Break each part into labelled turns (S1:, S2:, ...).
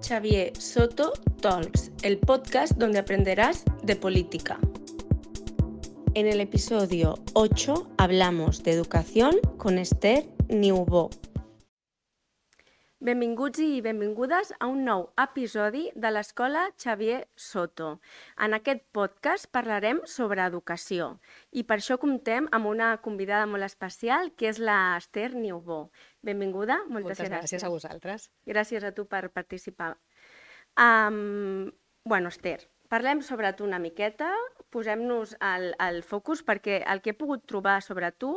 S1: Xavier Soto Talks, el podcast donde aprenderás de política. En el episodio 8 hablamos de educación con Esther Niubó. Benvinguts i benvingudes a un nou episodi de l'Escola Xavier Soto. En aquest podcast parlarem sobre educació i per això comptem amb una convidada molt especial que és la Esther Niubó. Benvinguda, moltes,
S2: moltes gràcies. gràcies a vosaltres.
S1: Gràcies a tu per participar. Um, bueno, Esther, parlem sobre tu una miqueta, posem-nos al, al focus perquè el que he pogut trobar sobre tu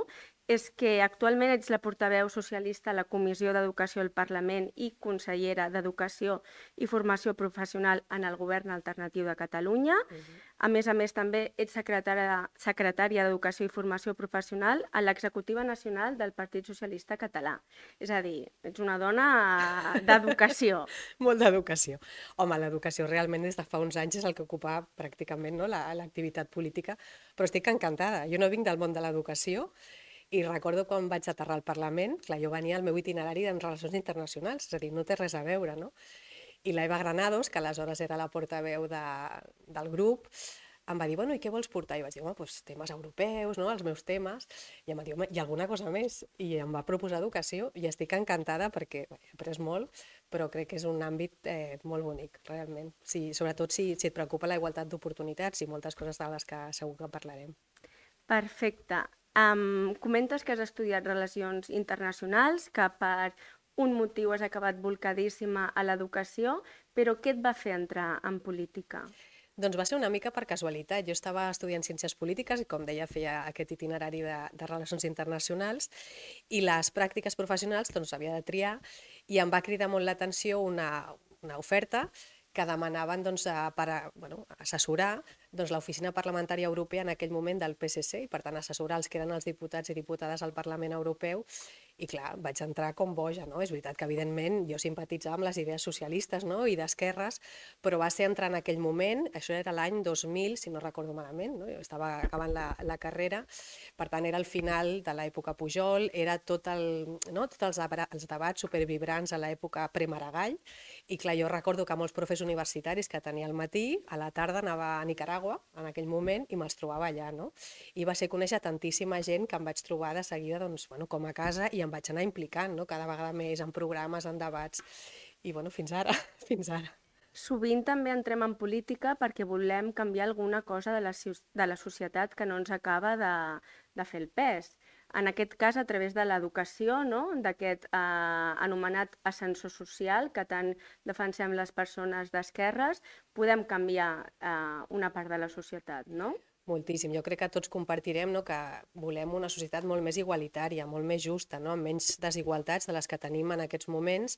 S1: és que actualment ets la portaveu socialista a la Comissió d'Educació del Parlament i consellera d'Educació i Formació Professional en el Govern Alternatiu de Catalunya. Uh -huh. A més a més, també ets secretària, secretària d'Educació i Formació Professional a l'Executiva Nacional del Partit Socialista Català. És a dir, ets una dona d'educació.
S2: Molt d'educació. Home, l'educació realment des de fa uns anys és el que ocupa pràcticament no, l'activitat política, però estic encantada. Jo no vinc del món de l'educació, i recordo quan vaig aterrar al Parlament, clar, jo venia al meu itinerari en relacions internacionals, és a dir, no té res a veure, no? I l'Eva Granados, que aleshores era la portaveu de, del grup, em va dir, bueno, i què vols portar? I vaig dir, home, doncs temes europeus, no?, els meus temes. I em va dir, home, i alguna cosa més? I em va proposar educació i estic encantada perquè bé, he après molt, però crec que és un àmbit eh, molt bonic, realment. Sí, sobretot si, si et preocupa la igualtat d'oportunitats i moltes coses de les que segur que parlarem.
S1: Perfecte. Um, comentes que has estudiat Relacions Internacionals, que per un motiu has acabat volcadíssima a l'educació, però què et va fer entrar en política?
S2: Doncs va ser una mica per casualitat. Jo estava estudiant Ciències Polítiques i, com deia, feia aquest itinerari de, de Relacions Internacionals i les pràctiques professionals doncs, havia de triar i em va cridar molt l'atenció una, una oferta que demanaven doncs, per a, bueno, assessorar doncs, l'oficina parlamentària europea en aquell moment del PSC i per tant assessorar els que eren els diputats i diputades al Parlament Europeu i clar, vaig entrar com boja, no? És veritat que evidentment jo simpatitzava amb les idees socialistes no? i d'esquerres, però va ser entrar en aquell moment, això era l'any 2000, si no recordo malament, no? jo estava acabant la, la carrera, per tant era el final de l'època Pujol, era tot el, no? tots els, els debats supervibrants a l'època pre-Maragall, i clar, jo recordo que molts professors universitaris que tenia al matí, a la tarda anava a Nicaragua Nicaragua en aquell moment i me'ls trobava allà, no? I va ser conèixer tantíssima gent que em vaig trobar de seguida doncs, bueno, com a casa i em vaig anar implicant no? cada vegada més en programes, en debats i bueno, fins ara, fins ara.
S1: Sovint també entrem en política perquè volem canviar alguna cosa de la, de la societat que no ens acaba de, de fer el pes en aquest cas a través de l'educació, no? d'aquest eh, anomenat ascensor social que tant defensem les persones d'esquerres, podem canviar eh, una part de la societat, no?
S2: Moltíssim. Jo crec que tots compartirem no, que volem una societat molt més igualitària, molt més justa, no, amb menys desigualtats de les que tenim en aquests moments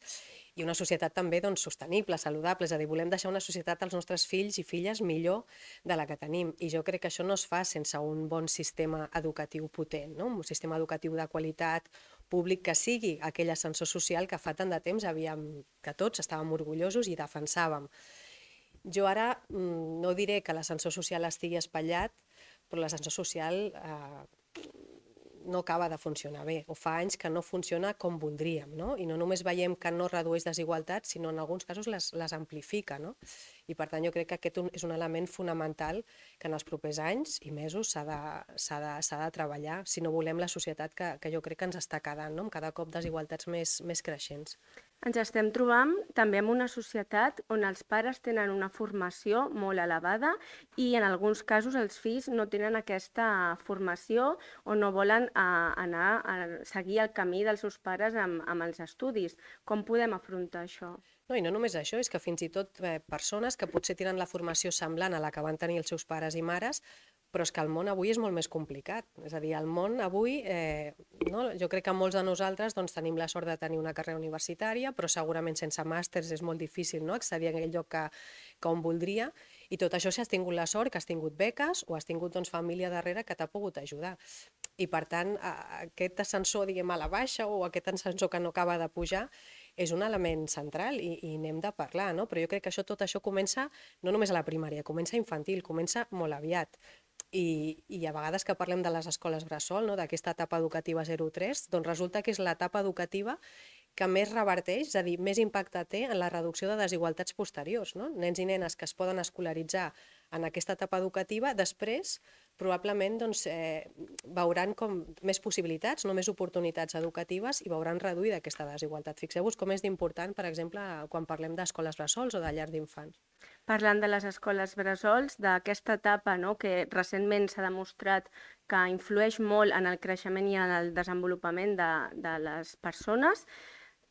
S2: i una societat també doncs, sostenible, saludable. És a dir, volem deixar una societat als nostres fills i filles millor de la que tenim. I jo crec que això no es fa sense un bon sistema educatiu potent, no? un sistema educatiu de qualitat, públic que sigui aquell ascensor social que fa tant de temps havíem, que tots estàvem orgullosos i defensàvem. Jo ara mm, no diré que l'ascensor social estigui espatllat, però l'ascensor social eh, no acaba de funcionar bé, o fa anys que no funciona com voldríem, no? I no només veiem que no redueix desigualtats, sinó en alguns casos les, les amplifica, no? I per tant jo crec que aquest és un element fonamental que en els propers anys i mesos s'ha de, de, de treballar si no volem la societat que, que jo crec que ens està quedant, no? amb cada cop desigualtats més, més creixents.
S1: Ens estem trobant també en una societat on els pares tenen una formació molt elevada i en alguns casos els fills no tenen aquesta formació o no volen a, eh, anar a seguir el camí dels seus pares amb, amb els estudis. Com podem afrontar això?
S2: No, i no només això, és que fins i tot eh, persones que potser tenen la formació semblant a la que van tenir els seus pares i mares però és que el món avui és molt més complicat. És a dir, el món avui, eh, no? jo crec que molts de nosaltres doncs, tenim la sort de tenir una carrera universitària, però segurament sense màsters és molt difícil no? accedir a aquell lloc que, que on voldria, i tot això si has tingut la sort, que has tingut beques o has tingut doncs, família darrere que t'ha pogut ajudar. I per tant, aquest ascensor, diguem, a la baixa o aquest ascensor que no acaba de pujar, és un element central i, i n'hem de parlar, no? Però jo crec que això, tot això comença no només a la primària, comença infantil, comença molt aviat. I, i a vegades que parlem de les escoles bressol, no, d'aquesta etapa educativa 0-3, doncs resulta que és l'etapa educativa que més reverteix, és a dir, més impacte té en la reducció de desigualtats posteriors. No? Nens i nenes que es poden escolaritzar en aquesta etapa educativa, després probablement doncs, eh, veuran com més possibilitats, no més oportunitats educatives i veuran reduïda aquesta desigualtat. Fixeu-vos com és d'important, per exemple, quan parlem d'escoles bressols o de llar d'infants.
S1: Parlant de les escoles bressols, d'aquesta etapa no, que recentment s'ha demostrat que influeix molt en el creixement i en el desenvolupament de, de les persones,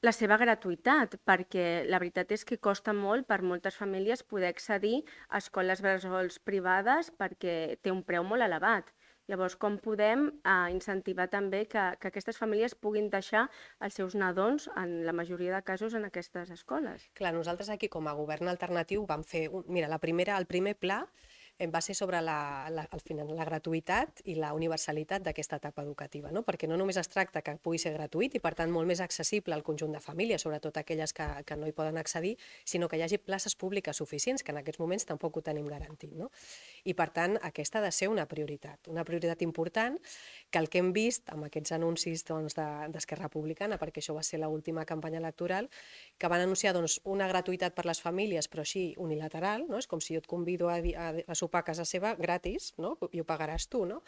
S1: la seva gratuïtat, perquè la veritat és que costa molt per moltes famílies poder accedir a escoles bressols privades perquè té un preu molt elevat. Llavors, com podem eh, incentivar també que, que aquestes famílies puguin deixar els seus nadons, en la majoria de casos, en aquestes escoles?
S2: Clar, nosaltres aquí com a govern alternatiu vam fer, un, mira, la primera, el primer pla va ser sobre la, la, al final, la gratuïtat i la universalitat d'aquesta etapa educativa, no? perquè no només es tracta que pugui ser gratuït i per tant molt més accessible al conjunt de famílies, sobretot aquelles que, que no hi poden accedir, sinó que hi hagi places públiques suficients, que en aquests moments tampoc ho tenim garantit. No? I per tant aquesta ha de ser una prioritat, una prioritat important que el que hem vist amb aquests anuncis d'Esquerra doncs, Republicana, perquè això va ser l'última campanya electoral, que van anunciar doncs, una gratuïtat per les famílies, però així unilateral, no? és com si jo et convido a, a, a sopar a casa seva gratis, no? i ho pagaràs tu, no?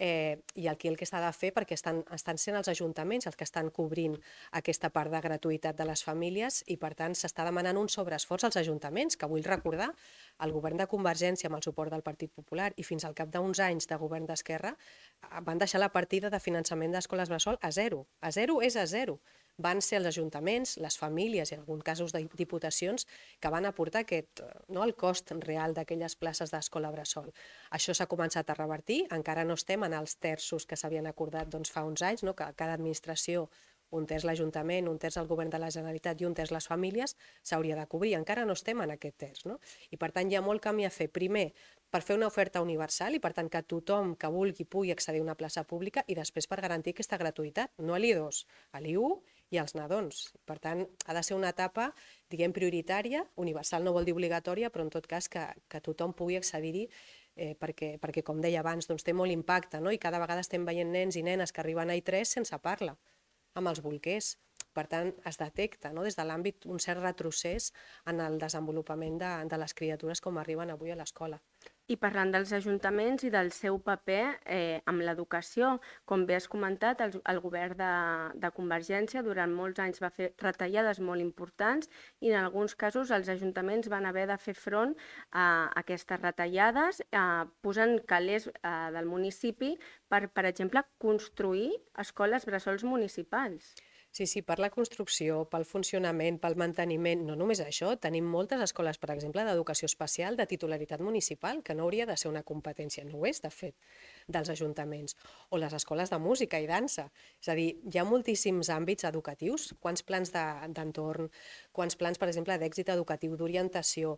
S2: Eh, I aquí el que s'ha de fer, perquè estan, estan sent els ajuntaments els que estan cobrint aquesta part de gratuïtat de les famílies i per tant s'està demanant un sobreesforç als ajuntaments, que vull recordar, el govern de Convergència amb el suport del Partit Popular i fins al cap d'uns anys de govern d'Esquerra van deixar la partida de finançament d'escoles bressol a zero. A zero és a zero van ser els ajuntaments, les famílies i en alguns casos de diputacions que van aportar aquest, no, el cost real d'aquelles places d'escola bressol. Això s'ha començat a revertir, encara no estem en els terços que s'havien acordat doncs, fa uns anys, no, que cada administració un terç l'Ajuntament, un terç el Govern de la Generalitat i un terç les famílies, s'hauria de cobrir. Encara no estem en aquest terç. No? I per tant hi ha molt camí a fer. Primer, per fer una oferta universal i per tant que tothom que vulgui pugui accedir a una plaça pública i després per garantir aquesta gratuïtat, no a l'I2, a l'I1 i als nadons. Per tant, ha de ser una etapa, diguem, prioritària, universal no vol dir obligatòria, però en tot cas que, que tothom pugui accedir-hi eh, perquè, perquè, com deia abans, doncs, té molt impacte, no? i cada vegada estem veient nens i nenes que arriben a I3 sense parla, amb els bolquers. Per tant, es detecta no? des de l'àmbit un cert retrocés en el desenvolupament de, de les criatures com arriben avui a l'escola.
S1: I parlant dels ajuntaments i del seu paper eh, amb l'educació, com bé has comentat, el, el govern de, de Convergència durant molts anys va fer retallades molt importants i en alguns casos els ajuntaments van haver de fer front a aquestes retallades, eh, posant calés eh, del municipi per, per exemple, construir escoles bressols municipals.
S2: Sí, sí, per la construcció, pel funcionament, pel manteniment, no només això, tenim moltes escoles, per exemple, d'educació especial de titularitat municipal, que no hauria de ser una competència, no ho és, de fet, dels ajuntaments, o les escoles de música i dansa. És a dir, hi ha moltíssims àmbits educatius, quants plans d'entorn, de, quants plans, per exemple, d'èxit educatiu, d'orientació,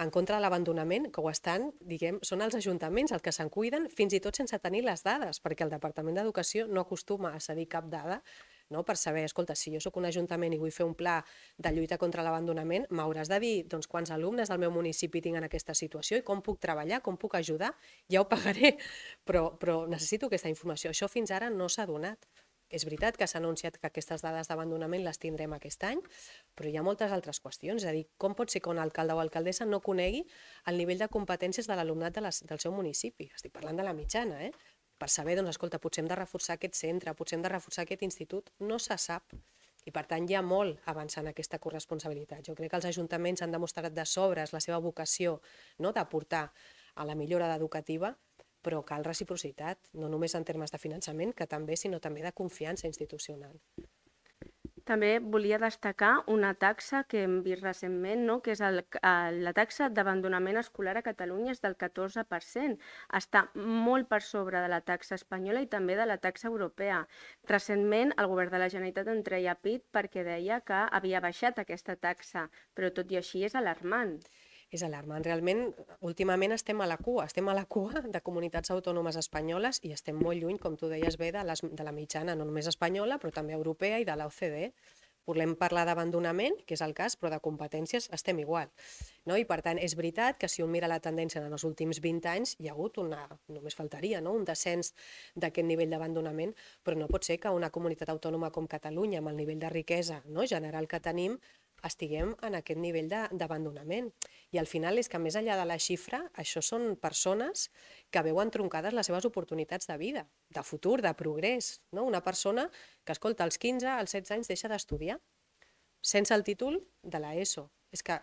S2: en contra de l'abandonament, que ho estan, diguem, són els ajuntaments els que se'n cuiden, fins i tot sense tenir les dades, perquè el Departament d'Educació no acostuma a cedir cap dada no? per saber, escolta, si jo sóc un ajuntament i vull fer un pla de lluita contra l'abandonament, m'hauràs de dir doncs, quants alumnes del meu municipi tinc aquesta situació i com puc treballar, com puc ajudar, ja ho pagaré, però, però necessito aquesta informació. Això fins ara no s'ha donat. És veritat que s'ha anunciat que aquestes dades d'abandonament les tindrem aquest any, però hi ha moltes altres qüestions. És a dir, com pot ser que un alcalde o alcaldessa no conegui el nivell de competències de l'alumnat de del seu municipi? Estic parlant de la mitjana, eh? Per saber, doncs, escolta, potser hem de reforçar aquest centre, potser hem de reforçar aquest institut, no se sap. I per tant hi ha molt avançar en aquesta corresponsabilitat. Jo crec que els ajuntaments han demostrat de sobres la seva vocació no, d'aportar a la millora educativa, però cal reciprocitat, no només en termes de finançament, que també, sinó també de confiança institucional.
S1: També volia destacar una taxa que hem vist recentment, no? que és el, la taxa d'abandonament escolar a Catalunya és del 14%. Està molt per sobre de la taxa espanyola i també de la taxa europea. Recentment el govern de la Generalitat en treia pit perquè deia que havia baixat aquesta taxa, però tot i així és alarmant
S2: és alarmant. Realment, últimament estem a la cua, estem a la cua de comunitats autònomes espanyoles i estem molt lluny, com tu deies bé, de, les, de la mitjana, no només espanyola, però també europea i de l'OCDE. Volem parlar d'abandonament, que és el cas, però de competències estem igual. No? I per tant, és veritat que si un mira la tendència en els últims 20 anys, hi ha hagut una, només faltaria, no? un descens d'aquest nivell d'abandonament, però no pot ser que una comunitat autònoma com Catalunya, amb el nivell de riquesa no? general que tenim, estiguem en aquest nivell d'abandonament. I al final és que més enllà de la xifra, això són persones que veuen troncades les seves oportunitats de vida, de futur, de progrés. No? Una persona que, escolta, als 15, als 16 anys deixa d'estudiar sense el títol de l'ESO. És que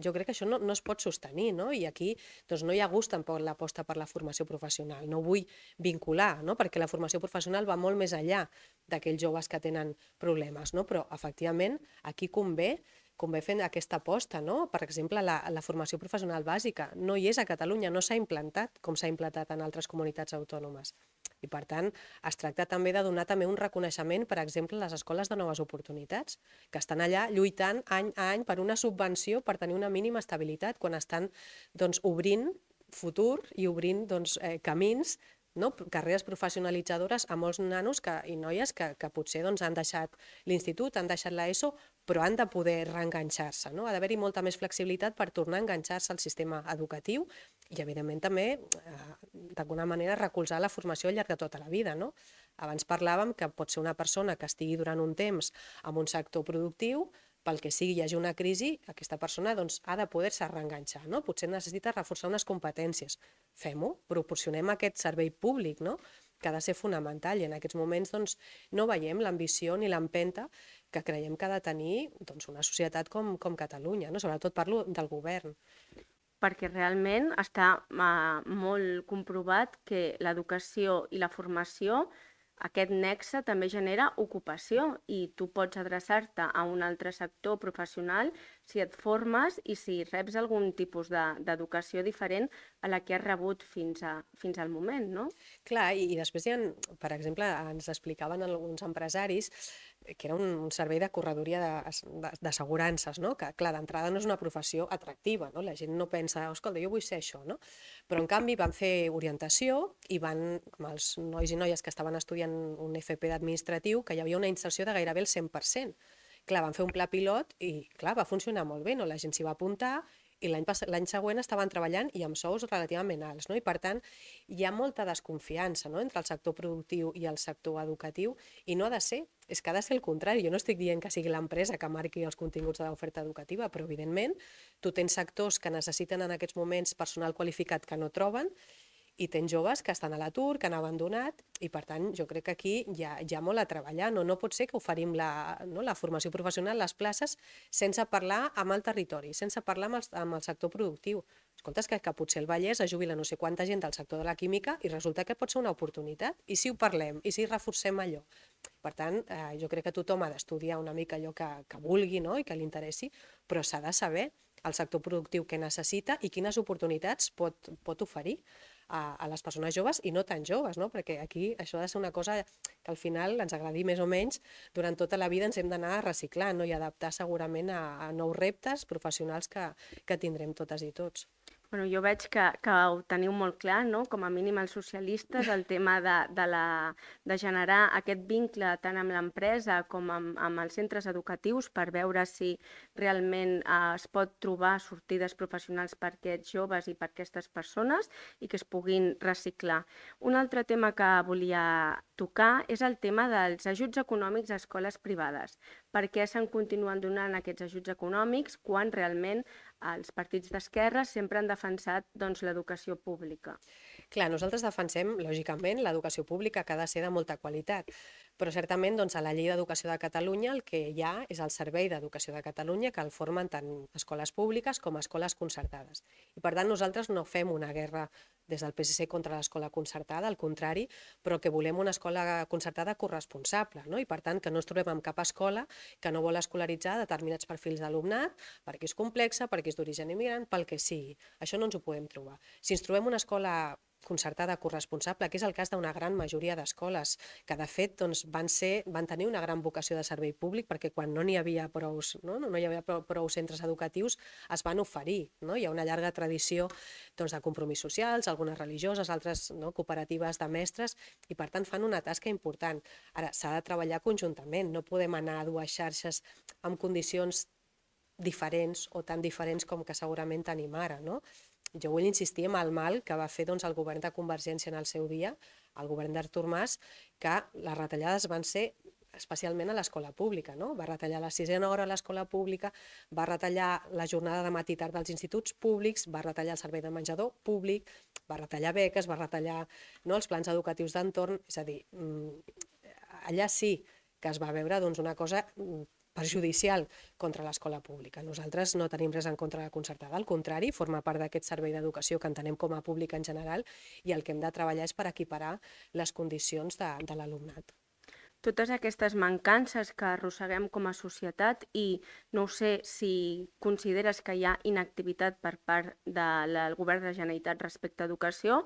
S2: jo crec que això no, no es pot sostenir, no? I aquí doncs, no hi ha gust tampoc l'aposta per la formació professional. No vull vincular, no? perquè la formació professional va molt més enllà d'aquells joves que tenen problemes, no? però efectivament aquí convé convé fer aquesta aposta, no? Per exemple, la, la formació professional bàsica no hi és a Catalunya, no s'ha implantat com s'ha implantat en altres comunitats autònomes. I per tant, es tracta també de donar també un reconeixement, per exemple, a les escoles de noves oportunitats, que estan allà lluitant any a any per una subvenció per tenir una mínima estabilitat, quan estan doncs, obrint futur i obrint doncs, eh, camins no? carreres professionalitzadores a molts nanos que, i noies que, que potser doncs, han deixat l'institut, han deixat l'ESO, però han de poder reenganxar-se. No? Ha d'haver-hi molta més flexibilitat per tornar a enganxar-se al sistema educatiu i, evidentment, també, eh, d'alguna manera, recolzar la formació al llarg de tota la vida. No? Abans parlàvem que pot ser una persona que estigui durant un temps en un sector productiu, pel que sigui hi hagi una crisi, aquesta persona doncs, ha de poder-se reenganxar. No? Potser necessita reforçar unes competències. Fem-ho, proporcionem aquest servei públic, no? que ha de ser fonamental i en aquests moments doncs, no veiem l'ambició ni l'empenta que creiem que ha de tenir doncs, una societat com, com Catalunya, no? sobretot parlo del govern.
S1: Perquè realment està uh, molt comprovat que l'educació i la formació aquest nexe també genera ocupació i tu pots adreçar-te a un altre sector professional si et formes i si reps algun tipus d'educació de, diferent a la que has rebut fins, a, fins al moment, no?
S2: Clar, i, i després hi ha, per exemple, ens explicaven alguns empresaris que era un, servei de corredoria d'assegurances, no? que clar, d'entrada no és una professió atractiva, no? la gent no pensa, escolta, jo vull ser això, no? però en canvi van fer orientació i van, amb els nois i noies que estaven estudiant un FP d'administratiu, que hi havia una inserció de gairebé el 100%. Clar, van fer un pla pilot i, clar, va funcionar molt bé, no? la gent s'hi va apuntar i l'any següent estaven treballant i amb sous relativament alts. No? I per tant, hi ha molta desconfiança no? entre el sector productiu i el sector educatiu i no ha de ser, és que ha de ser el contrari. Jo no estic dient que sigui l'empresa que marqui els continguts de l'oferta educativa, però evidentment tu tens sectors que necessiten en aquests moments personal qualificat que no troben i tens joves que estan a l'atur, que han abandonat, i per tant jo crec que aquí hi ha, hi ha molt a treballar. No, no pot ser que oferim la, no, la formació professional, les places, sense parlar amb el territori, sense parlar amb el, amb el sector productiu. Escolta, que, que potser el Vallès es jubila no sé quanta gent del sector de la química i resulta que pot ser una oportunitat. I si ho parlem, i si reforcem allò. Per tant, eh, jo crec que tothom ha d'estudiar una mica allò que, que vulgui no? i que li interessi, però s'ha de saber el sector productiu que necessita i quines oportunitats pot, pot oferir a, a les persones joves i no tan joves, no? perquè aquí això ha de ser una cosa que al final ens agradi més o menys, durant tota la vida ens hem d'anar reciclant no? i adaptar segurament a, a nous reptes professionals que, que tindrem totes i tots.
S1: Bueno, jo veig que, que ho teniu molt clar, no? com a mínim els socialistes, el tema de, de, la, de generar aquest vincle tant amb l'empresa com amb, amb els centres educatius per veure si realment eh, es pot trobar sortides professionals per aquests joves i per aquestes persones i que es puguin reciclar. Un altre tema que volia tocar és el tema dels ajuts econòmics a escoles privades. Per què se'n continuen donant aquests ajuts econòmics quan realment els partits d'esquerra sempre han defensat doncs, l'educació pública.
S2: Clar, nosaltres defensem, lògicament, l'educació pública que ha de ser de molta qualitat, però certament doncs, a la llei d'educació de Catalunya el que hi ha és el Servei d'Educació de Catalunya que el formen tant escoles públiques com escoles concertades. I per tant nosaltres no fem una guerra des del PSC contra l'escola concertada, al contrari, però que volem una escola concertada corresponsable, no? i per tant que no ens trobem amb cap escola que no vol escolaritzar determinats perfils d'alumnat perquè és complexa, perquè és d'origen immigrant, pel que sigui. Això no ens ho podem trobar. Si ens trobem una escola concertada corresponsable, que és el cas d'una gran majoria d'escoles, que de fet doncs, doncs, van, ser, van tenir una gran vocació de servei públic perquè quan no n'hi havia prou, no? no hi havia prou, prou centres educatius es van oferir. No? Hi ha una llarga tradició doncs, de compromís socials, algunes religioses, altres no? cooperatives de mestres, i per tant fan una tasca important. Ara, s'ha de treballar conjuntament, no podem anar a dues xarxes amb condicions diferents o tan diferents com que segurament tenim ara. No? Jo vull insistir en el mal que va fer doncs, el govern de Convergència en el seu dia, el govern d'Artur Mas, que les retallades van ser especialment a l'escola pública, no? Va retallar la sisena hora a l'escola pública, va retallar la jornada de matí tard dels instituts públics, va retallar el servei de menjador públic, va retallar beques, va retallar no, els plans educatius d'entorn, és a dir, mm, allà sí que es va veure doncs, una cosa mm, perjudicial contra l'escola pública. Nosaltres no tenim res en contra de la concertada, al contrari, forma part d'aquest servei d'educació que entenem com a públic en general i el que hem de treballar és per equiparar les condicions de, de l'alumnat
S1: totes aquestes mancances que arrosseguem com a societat i no sé si consideres que hi ha inactivitat per part del govern de la Generalitat respecte a educació,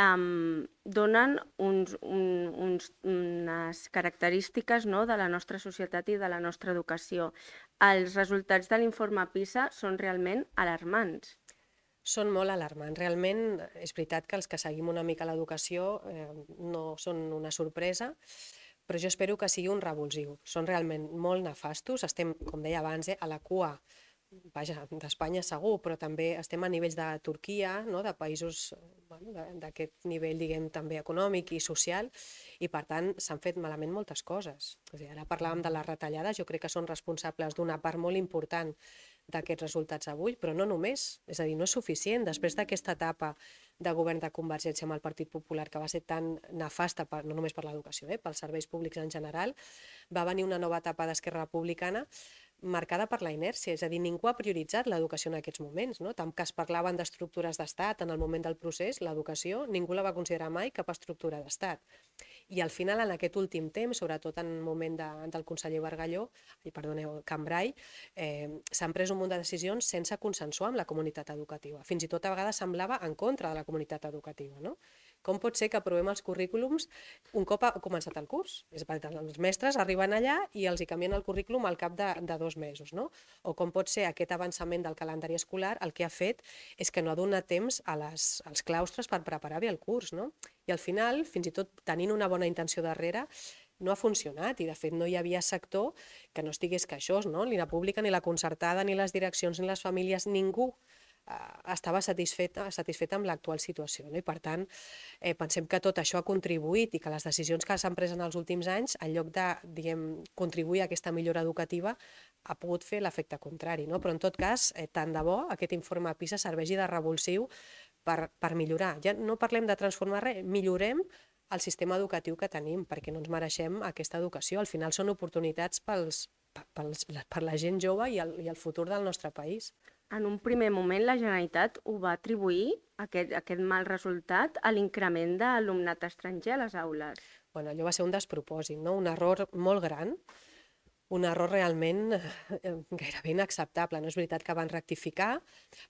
S1: um, donen uns, un, uns, unes característiques no, de la nostra societat i de la nostra educació. Els resultats de l'informe PISA són realment alarmants.
S2: Són molt alarmants. Realment és veritat que els que seguim una mica l'educació eh, no són una sorpresa, però jo espero que sigui un revulsiu. Són realment molt nefastos. Estem, com deia abans, eh, a la cua vaja, d'Espanya segur, però també estem a nivells de Turquia, no? de països bueno, d'aquest nivell, diguem, també econòmic i social, i per tant s'han fet malament moltes coses. O sigui, ara parlàvem de les retallades, jo crec que són responsables d'una part molt important d'aquests resultats avui, però no només, és a dir, no és suficient. Després d'aquesta etapa de govern de Convergència amb el Partit Popular, que va ser tan nefasta, per, no només per l'educació, eh, pels serveis públics en general, va venir una nova etapa d'Esquerra Republicana marcada per la inèrcia, és a dir, ningú ha prioritzat l'educació en aquests moments. No? Tant que es parlaven d'estructures d'estat en el moment del procés, l'educació ningú la va considerar mai cap estructura d'estat. I al final, en aquest últim temps, sobretot en el moment de, del conseller Bargalló, i perdoneu, Cambrai, eh, s'han pres un munt de decisions sense consensuar amb la comunitat educativa. Fins i tot a vegades semblava en contra de la comunitat educativa. No? Com pot ser que aprovem els currículums un cop ha començat el curs? És a dir, els mestres arriben allà i els hi canvien el currículum al cap de, de dos mesos, no? O com pot ser aquest avançament del calendari escolar el que ha fet és que no ha donat temps a les, als claustres per preparar bé el curs, no? I al final, fins i tot tenint una bona intenció darrere, no ha funcionat i de fet no hi havia sector que no estigués queixós, no? ni la pública, ni la concertada, ni les direccions, ni les famílies, ningú estava satisfeta, satisfeta amb l'actual situació. No? I per tant, eh, pensem que tot això ha contribuït i que les decisions que s'han pres en els últims anys, en lloc de diguem, contribuir a aquesta millora educativa, ha pogut fer l'efecte contrari. No? Però en tot cas, eh, tant de bo aquest informe PISA serveixi de revulsiu per, per millorar. Ja no parlem de transformar res, millorem el sistema educatiu que tenim, perquè no ens mereixem aquesta educació. Al final són oportunitats pels, pels, per la gent jove i el, i el futur del nostre país
S1: en un primer moment la Generalitat ho va atribuir, aquest, aquest mal resultat, a l'increment d'alumnat estranger a les aules.
S2: Bueno, allò va ser un despropòsit, no? un error molt gran, un error realment eh, gairebé inacceptable. No és veritat que van rectificar,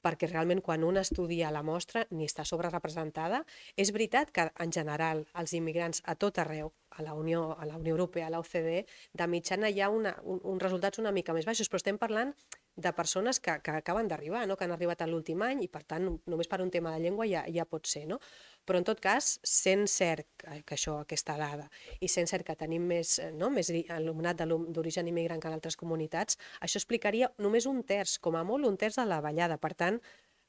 S2: perquè realment quan un estudia la mostra ni està sobrerepresentada. És veritat que en general els immigrants a tot arreu, a la Unió, a la Unió Europea, a l'OCDE, de mitjana hi ha una, un, uns resultats una mica més baixos, però estem parlant de persones que, que acaben d'arribar, no? que han arribat a l'últim any i per tant només per un tema de llengua ja, ja pot ser. No? Però en tot cas, sent cert que, això, aquesta dada, i sent cert que tenim més, no? més alumnat d'origen immigrant que en altres comunitats, això explicaria només un terç, com a molt un terç de la ballada. Per tant,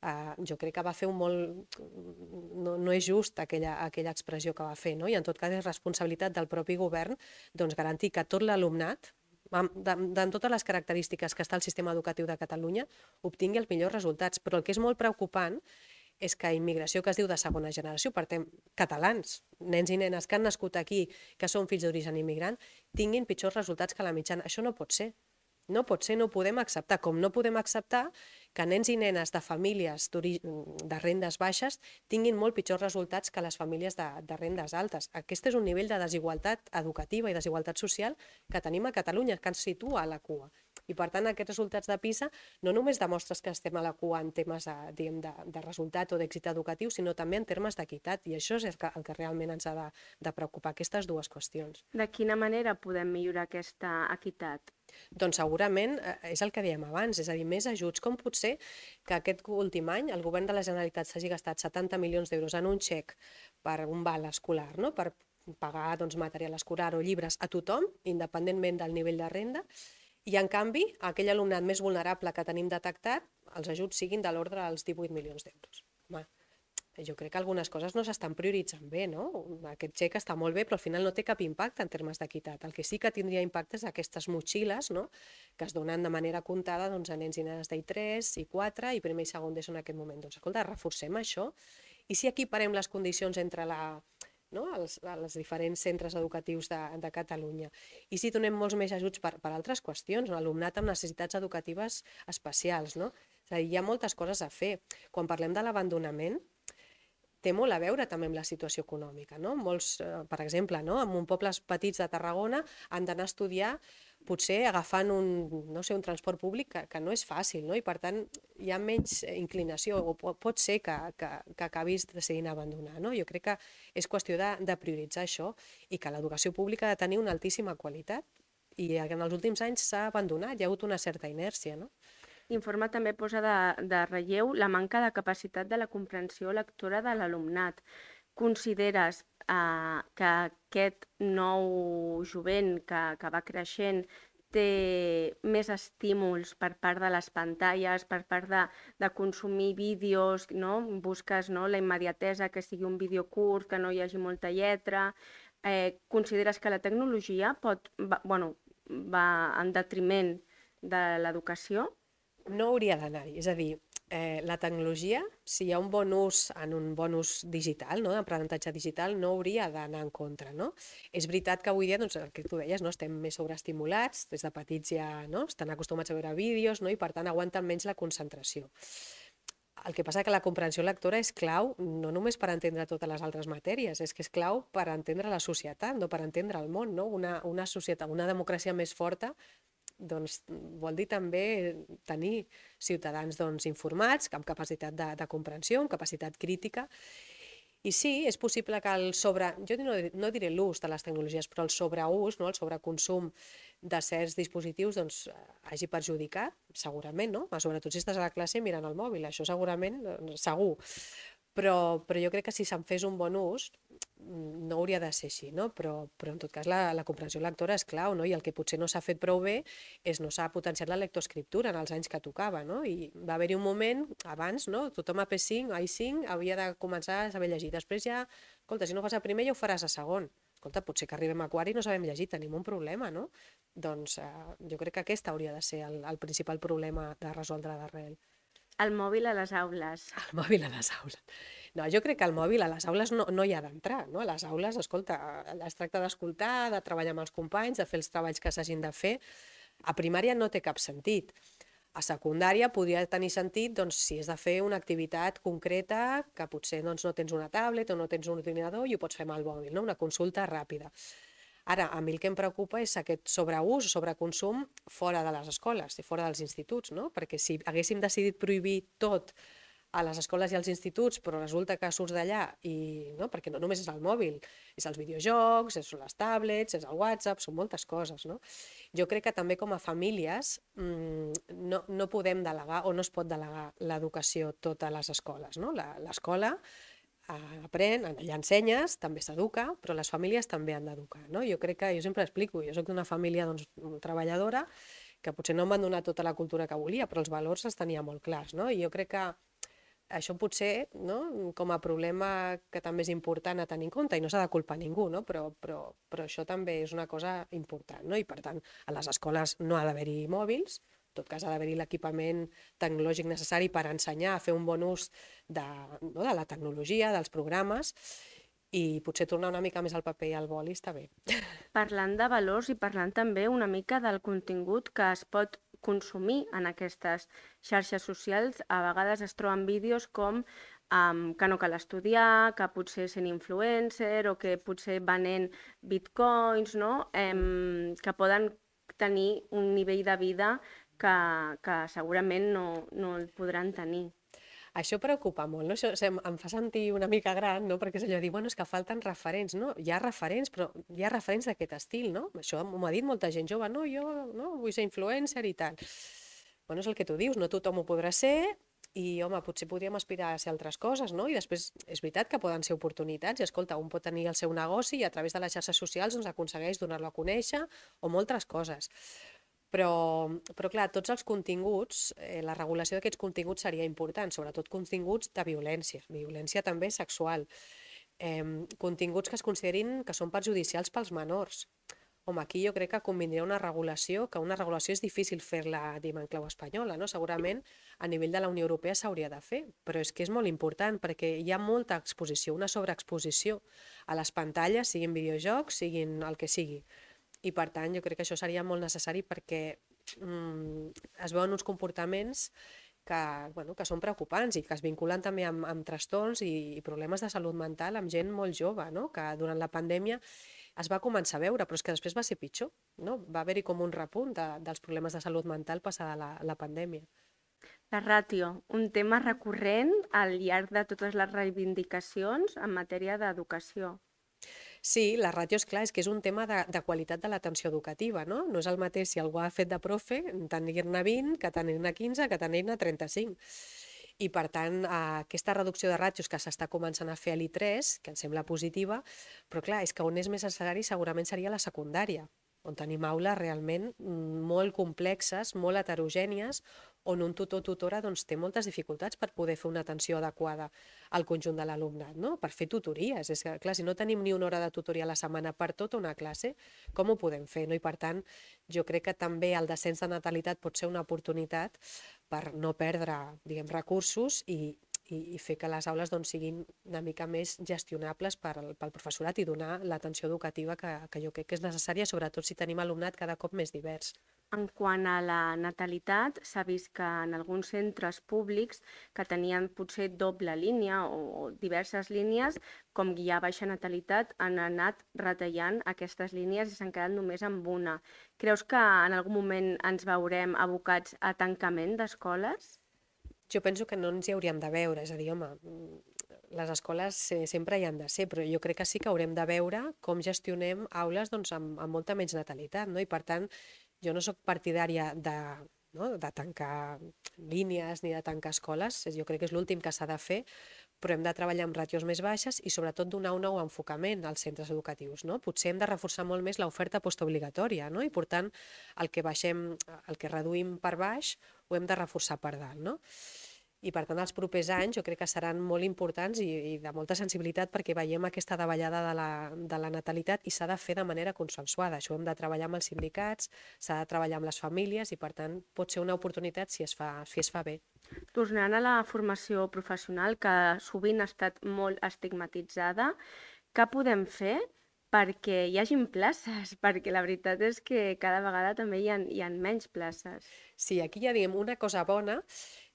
S2: Uh, jo crec que va fer un molt... No, no és just aquella, aquella expressió que va fer, no? i en tot cas és responsabilitat del propi govern doncs, garantir que tot l'alumnat, amb totes les característiques que està el sistema educatiu de Catalunya, obtingui els millors resultats. Però el que és molt preocupant és que immigració que es diu de segona generació, per tant, catalans, nens i nenes que han nascut aquí, que són fills d'origen immigrant, tinguin pitjors resultats que la mitjana. Això no pot ser. No pot ser, no ho podem acceptar. Com no podem acceptar que nens i nenes de famílies de rendes baixes tinguin molt pitjors resultats que les famílies de, de rendes altes. Aquest és un nivell de desigualtat educativa i desigualtat social que tenim a Catalunya, que ens situa a la cua. I per tant, aquests resultats de PISA no només demostres que estem a la cua en temes de, diguem, de, de resultat o d'èxit educatiu, sinó també en termes d'equitat. I això és el que, el que realment ens ha de, de preocupar, aquestes dues qüestions.
S1: De quina manera podem millorar aquesta equitat?
S2: Doncs segurament eh, és el que dèiem abans, és a dir, més ajuts. Com pot ser que aquest últim any el govern de la Generalitat s'hagi gastat 70 milions d'euros en un xec per un val escolar, no? per pagar doncs, material escolar o llibres a tothom, independentment del nivell de renda, i, en canvi, aquell alumnat més vulnerable que tenim detectat, els ajuts siguin de l'ordre dels 18 milions d'euros. Jo crec que algunes coses no s'estan prioritzant bé, no? Aquest xec està molt bé, però al final no té cap impacte en termes d'equitat. El que sí que tindria impacte és aquestes motxilles, no?, que es donen de manera comptada doncs, a nens i nenes d'I3, I4 i primer i segon d'ESO en aquest moment. Doncs, escolta, reforcem això. I si equiparem les condicions entre la, no? als, als diferents centres educatius de, de Catalunya. I si donem molts més ajuts per, per altres qüestions, no? alumnat amb necessitats educatives especials. No? És a dir, hi ha moltes coses a fer. Quan parlem de l'abandonament, té molt a veure també amb la situació econòmica. No? Molts, eh, per exemple, no? en un pobles petits de Tarragona han d'anar a estudiar potser agafant un, no sé, un transport públic que, que no és fàcil, no? i per tant hi ha menys inclinació, o pot ser que, que, que acabis decidint abandonar. No? Jo crec que és qüestió de, de prioritzar això i que l'educació pública ha de tenir una altíssima qualitat i en els últims anys s'ha abandonat, hi ha hagut una certa inèrcia. No?
S1: L'informe també posa de, de relleu la manca de capacitat de la comprensió lectora de l'alumnat. Consideres eh, que aquest nou jovent que, que va creixent té més estímuls per part de les pantalles, per part de, de consumir vídeos, no? busques no? la immediatesa, que sigui un vídeo curt, que no hi hagi molta lletra. Eh, consideres que la tecnologia pot, va, bueno, va en detriment de l'educació?
S2: no hauria d'anar-hi. És a dir, eh, la tecnologia, si hi ha un bon ús en un bon ús digital, no, d'aprenentatge digital, no hauria d'anar en contra. No? És veritat que avui dia, doncs, el que tu deies, no, estem més sobreestimulats, des de petits ja no, estan acostumats a veure vídeos no, i per tant aguanten menys la concentració. El que passa que la comprensió lectora és clau no només per entendre totes les altres matèries, és que és clau per entendre la societat, no per entendre el món. No? Una, una societat, una democràcia més forta doncs, vol dir també tenir ciutadans doncs, informats, amb capacitat de, de comprensió, amb capacitat crítica. I sí, és possible que el sobre... Jo no, no diré l'ús de les tecnologies, però el sobreús, no? el sobreconsum de certs dispositius doncs, hagi perjudicat, segurament, no? Sobretot si estàs a la classe mirant el mòbil, això segurament, doncs, segur. Però, però jo crec que si se'n fes un bon ús, no hauria de ser així, no? però, però en tot cas la, la comprensió lectora és clau, no? i el que potser no s'ha fet prou bé és no s'ha potenciat la lectoescriptura en els anys que tocava, no? i va haver-hi un moment abans, no? tothom a P5, a I5 havia de començar a saber llegir, després ja, escolta, si no fas a primer ja ho faràs a segon, escolta, potser que arribem a quart i no sabem llegir, tenim un problema, no? Doncs eh, jo crec que aquest hauria de ser el, el principal problema de resoldre d'arrel.
S1: El mòbil a les aules.
S2: El mòbil a les aules. No, jo crec que el mòbil a les aules no, no hi ha d'entrar. No? A les aules, escolta, es tracta d'escoltar, de treballar amb els companys, de fer els treballs que s'hagin de fer. A primària no té cap sentit. A secundària podria tenir sentit doncs, si has de fer una activitat concreta que potser doncs, no tens una tablet o no tens un ordinador i ho pots fer amb el mòbil, no? una consulta ràpida. Ara, a mi el que em preocupa és aquest sobreús, sobreconsum fora de les escoles i fora dels instituts, no? perquè si haguéssim decidit prohibir tot a les escoles i als instituts, però resulta que surts d'allà i, no? perquè no només és el mòbil, és els videojocs, són les tablets, és el WhatsApp, són moltes coses. No? Jo crec que també com a famílies mmm, no, no podem delegar o no es pot delegar l'educació tota a les escoles. No? L'escola aprèn, allà ensenyes, també s'educa, però les famílies també han d'educar. No? Jo crec que, jo sempre explico, jo soc d'una família doncs, treballadora que potser no em van donar tota la cultura que volia, però els valors els tenia molt clars. No? I jo crec que això potser, no, com a problema que també és important a tenir en compte, i no s'ha de culpar ningú, no? però, però, però això també és una cosa important. No? I per tant, a les escoles no ha d'haver-hi mòbils, tot cas ha d'haver-hi l'equipament tecnològic necessari per ensenyar a fer un bon ús de, no, de la tecnologia, dels programes, i potser tornar una mica més al paper i al boli està bé.
S1: Parlant de valors i parlant també una mica del contingut que es pot consumir en aquestes xarxes socials, a vegades es troben vídeos com um, que no cal estudiar, que potser sent influencer o que potser venent bitcoins, no? Um, que poden tenir un nivell de vida que, que segurament no, no el podran tenir.
S2: Això preocupa molt, no? Això em, fa sentir una mica gran, no? Perquè és allò de dir, bueno, és que falten referents, no? Hi ha referents, però hi ha referents d'aquest estil, no? Això m'ho ha dit molta gent jove, no? Jo no, vull ser influencer i tal. Bueno, és el que tu dius, no tothom ho podrà ser, i, home, potser podríem aspirar a ser altres coses, no? I després és veritat que poden ser oportunitats i, escolta, un pot tenir el seu negoci i a través de les xarxes socials doncs, aconsegueix donar-lo a conèixer o moltes coses. Però, però clar, tots els continguts, eh, la regulació d'aquests continguts seria important, sobretot continguts de violència, violència també sexual, eh, continguts que es considerin que són perjudicials pels menors. Home, aquí jo crec que convindria una regulació, que una regulació és difícil fer-la, diguem, en clau espanyola, no? Segurament a nivell de la Unió Europea s'hauria de fer, però és que és molt important perquè hi ha molta exposició, una sobreexposició a les pantalles, siguin videojocs, siguin el que sigui. I per tant, jo crec que això seria molt necessari perquè mm, es veuen uns comportaments que, bueno, que són preocupants i que es vinculen també amb, amb trastorns i, i problemes de salut mental amb gent molt jove, no? que durant la pandèmia es va començar a veure, però és que després va ser pitjor. No? Va haver-hi com un repunt de, dels problemes de salut mental passada la, la pandèmia.
S1: La ràtio, un tema recurrent al llarg de totes les reivindicacions en matèria d'educació.
S2: Sí, la ràtio, és clar, és que és un tema de, de qualitat de l'atenció educativa, no? No és el mateix si algú ha fet de profe tenir-ne 20 que tenir-ne 15 que tenir-ne 35. I, per tant, eh, aquesta reducció de ràtios que s'està començant a fer a l'I3, que em sembla positiva, però clar, és que on és més necessari segurament seria la secundària, on tenim aules realment mm, molt complexes, molt heterogènies, on un tutor o tutora doncs, té moltes dificultats per poder fer una atenció adequada al conjunt de l'alumnat, no? per fer tutories. És que, clar, si no tenim ni una hora de tutoria a la setmana per tota una classe, com ho podem fer? No? I per tant, jo crec que també el descens de natalitat pot ser una oportunitat per no perdre diguem, recursos i, i, i fer que les aules doncs, siguin una mica més gestionables per, pel professorat i donar l'atenció educativa que, que jo crec que és necessària, sobretot si tenim alumnat cada cop més divers.
S1: En quant a la natalitat, s'ha vist que en alguns centres públics que tenien potser doble línia o, o diverses línies, com guiar baixa natalitat, han anat retallant aquestes línies i s'han quedat només amb una. Creus que en algun moment ens veurem abocats a tancament d'escoles?
S2: Jo penso que no ens hi hauríem de veure, és a dir, home, les escoles sempre hi han de ser, però jo crec que sí que haurem de veure com gestionem aules doncs, amb, amb molta menys natalitat, no? i per tant jo no sóc partidària de, no, de tancar línies ni de tancar escoles, jo crec que és l'últim que s'ha de fer, però hem de treballar amb ràtios més baixes i sobretot donar un nou enfocament als centres educatius. No? Potser hem de reforçar molt més l'oferta postobligatòria no? i, per tant, el que baixem, el que reduïm per baix ho hem de reforçar per dalt. No? I per tant els propers anys jo crec que seran molt importants i, i de molta sensibilitat perquè veiem aquesta davallada de la, de la natalitat i s'ha de fer de manera consensuada. Això hem de treballar amb els sindicats, s'ha de treballar amb les famílies i per tant pot ser una oportunitat si es fa, si es fa bé.
S1: Tornant a la formació professional, que sovint ha estat molt estigmatitzada, què podem fer perquè hi hagin places, perquè la veritat és que cada vegada també hi ha, hi ha menys places.
S2: Sí, aquí ja diem una cosa bona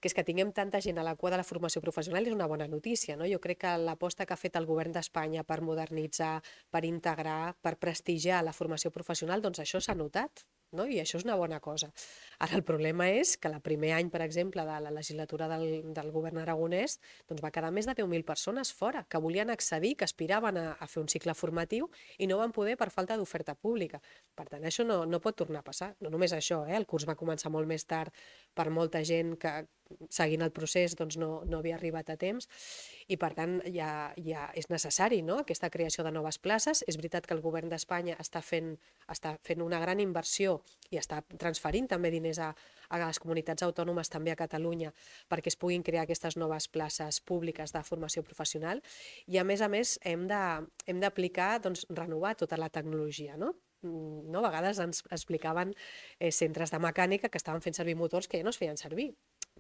S2: que és que tinguem tanta gent a la cua de la formació professional és una bona notícia. No? Jo crec que l'aposta que ha fet el govern d'Espanya per modernitzar, per integrar, per prestigiar la formació professional, doncs això s'ha notat no? i això és una bona cosa. Ara el problema és que el primer any, per exemple, de la legislatura del, del govern aragonès doncs va quedar més de 10.000 persones fora, que volien accedir, que aspiraven a, a fer un cicle formatiu i no van poder per falta d'oferta pública. Per tant, això no, no pot tornar a passar. No només això, eh? el curs va començar molt més tard per molta gent que, seguint el procés doncs no, no havia arribat a temps i per tant ja, ja és necessari no? aquesta creació de noves places. És veritat que el govern d'Espanya està, fent, està fent una gran inversió i està transferint també diners a, a les comunitats autònomes, també a Catalunya, perquè es puguin crear aquestes noves places públiques de formació professional i a més a més hem d'aplicar, doncs, renovar tota la tecnologia. No? No? A vegades ens explicaven eh, centres de mecànica que estaven fent servir motors que ja no es feien servir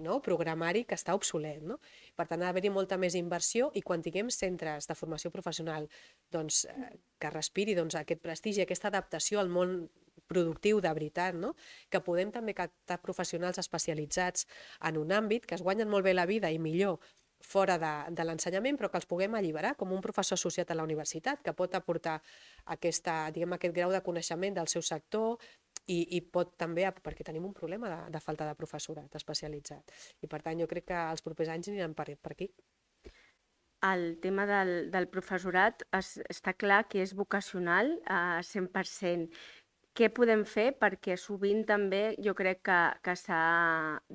S2: no? programari que està obsolet. No? Per tant, ha d'haver-hi molta més inversió i quan tinguem centres de formació professional doncs, eh, que respiri doncs, aquest prestigi, aquesta adaptació al món productiu de veritat, no? que podem també captar professionals especialitzats en un àmbit, que es guanyen molt bé la vida i millor fora de, de l'ensenyament, però que els puguem alliberar com un professor associat a la universitat, que pot aportar aquesta, diguem, aquest grau de coneixement del seu sector, i, i pot també, perquè tenim un problema de, de falta de professorat especialitzat. I per tant jo crec que els propers anys aniran per, per aquí.
S1: El tema del, del professorat es, està clar que és vocacional a 100%. Què podem fer? Perquè sovint també jo crec que, que s'ha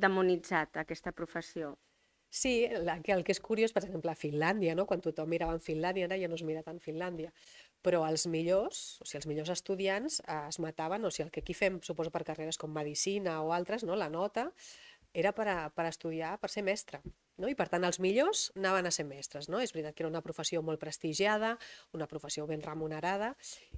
S1: demonitzat aquesta professió.
S2: Sí, el que és curiós, per exemple, a Finlàndia, no? quan tothom mirava en Finlàndia, ara ja no es mira tant Finlàndia, però els millors, o sigui, els millors estudiants eh, es mataven, o sigui, el que aquí fem, suposo per carreres com Medicina o altres, no? la nota, era per, a, per estudiar, per ser mestre. No? I per tant els millors anaven a ser mestres. No? És veritat que era una professió molt prestigiada, una professió ben remunerada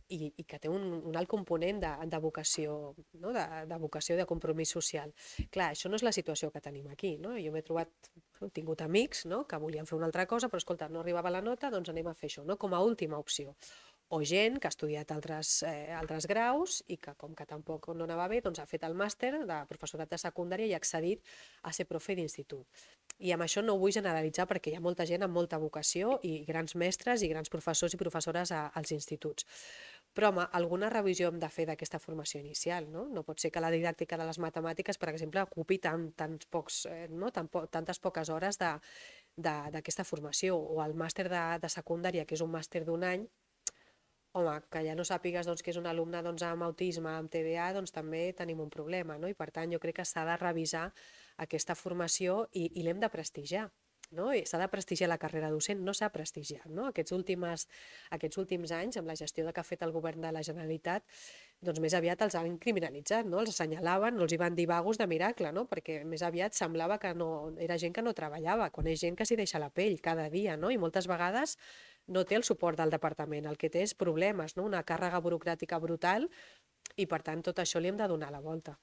S2: i, i que té un, un alt component de, de vocació, no? de, de vocació de compromís social. Clar, això no és la situació que tenim aquí. No? Jo m'he trobat, he tingut amics no? que volien fer una altra cosa, però escolta, no arribava la nota, doncs anem a fer això, no? com a última opció o gent que ha estudiat altres, eh, altres graus i que, com que tampoc no anava bé, doncs ha fet el màster de professorat de secundària i ha accedit a ser profe d'institut. I amb això no ho vull generalitzar perquè hi ha molta gent amb molta vocació i grans mestres i grans professors i professores a, als instituts. Però, home, alguna revisió hem de fer d'aquesta formació inicial, no? No pot ser que la didàctica de les matemàtiques, per exemple, ocupi tant, tants pocs, eh, no? Tan po tantes poques hores d'aquesta formació, o el màster de, de secundària, que és un màster d'un any, home, que ja no sàpigues doncs, que és un alumne doncs, amb autisme, amb TDA, doncs també tenim un problema, no? I per tant jo crec que s'ha de revisar aquesta formació i, i l'hem de prestigiar. No? S'ha de prestigiar la carrera docent, no s'ha prestigiat. No? Aquests, últimes, aquests últims anys, amb la gestió que ha fet el govern de la Generalitat, doncs més aviat els han criminalitzat, no? els assenyalaven, no els hi van dir vagos de miracle, no? perquè més aviat semblava que no, era gent que no treballava, quan és gent que s'hi deixa la pell cada dia, no? i moltes vegades no té el suport del departament, el que té és problemes, no? una càrrega burocràtica brutal, i per tant tot això li hem de donar la volta.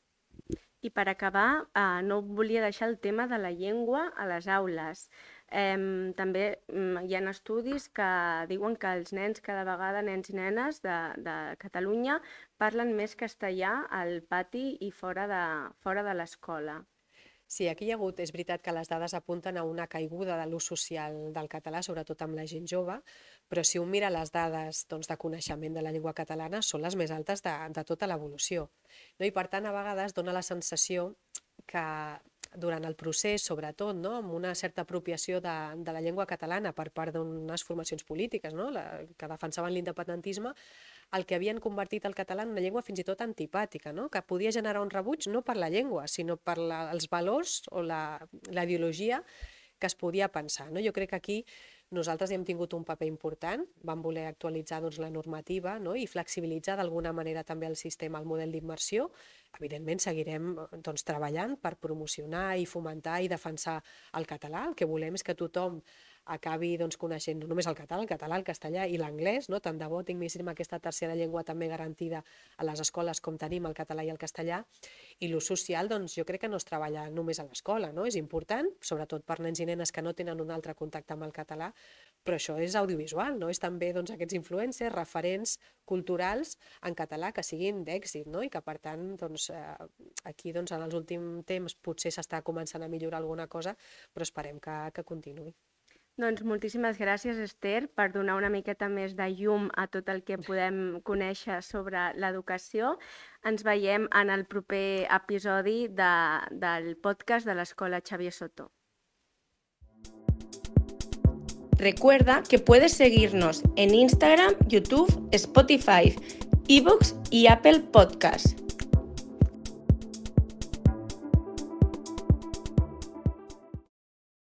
S1: I per acabar, eh, no volia deixar el tema de la llengua a les aules. Eh, també mm, hi ha estudis que diuen que els nens, cada vegada nens i nenes de, de Catalunya, parlen més castellà al pati i fora de, fora de l'escola.
S2: Sí, aquí hi ha hagut, és veritat que les dades apunten a una caiguda de l'ús social del català, sobretot amb la gent jove, però si un mira les dades doncs, de coneixement de la llengua catalana són les més altes de, de tota l'evolució. No? I per tant, a vegades dona la sensació que durant el procés, sobretot, no? amb una certa apropiació de, de la llengua catalana per part d'unes formacions polítiques no? la, que defensaven l'independentisme, el que havien convertit el català en una llengua fins i tot antipàtica, no? que podia generar un rebuig no per la llengua, sinó per la, els valors o la, la ideologia que es podia pensar. No? Jo crec que aquí nosaltres hi hem tingut un paper important, vam voler actualitzar doncs, la normativa no? i flexibilitzar d'alguna manera també el sistema, el model d'immersió. Evidentment seguirem doncs, treballant per promocionar i fomentar i defensar el català. El que volem és que tothom acabi doncs, coneixent no només el català, el català, el castellà i l'anglès, no? tant de bo tinguéssim aquesta tercera llengua també garantida a les escoles com tenim el català i el castellà, i l'ús social doncs, jo crec que no es treballa només a l'escola, no? és important, sobretot per nens i nenes que no tenen un altre contacte amb el català, però això és audiovisual, no? és també doncs, aquests influencers, referents culturals en català que siguin d'èxit no? i que per tant doncs, eh, aquí doncs, en els últims temps potser s'està començant a millorar alguna cosa, però esperem que, que continuï.
S1: Doncs moltíssimes gràcies, Esther, per donar una miqueta més de llum a tot el que podem conèixer sobre l'educació. Ens veiem en el proper episodi de, del podcast de l'Escola Xavier Soto. Recuerda que puedes seguirnos en Instagram, YouTube, Spotify, Evox y Apple Podcasts.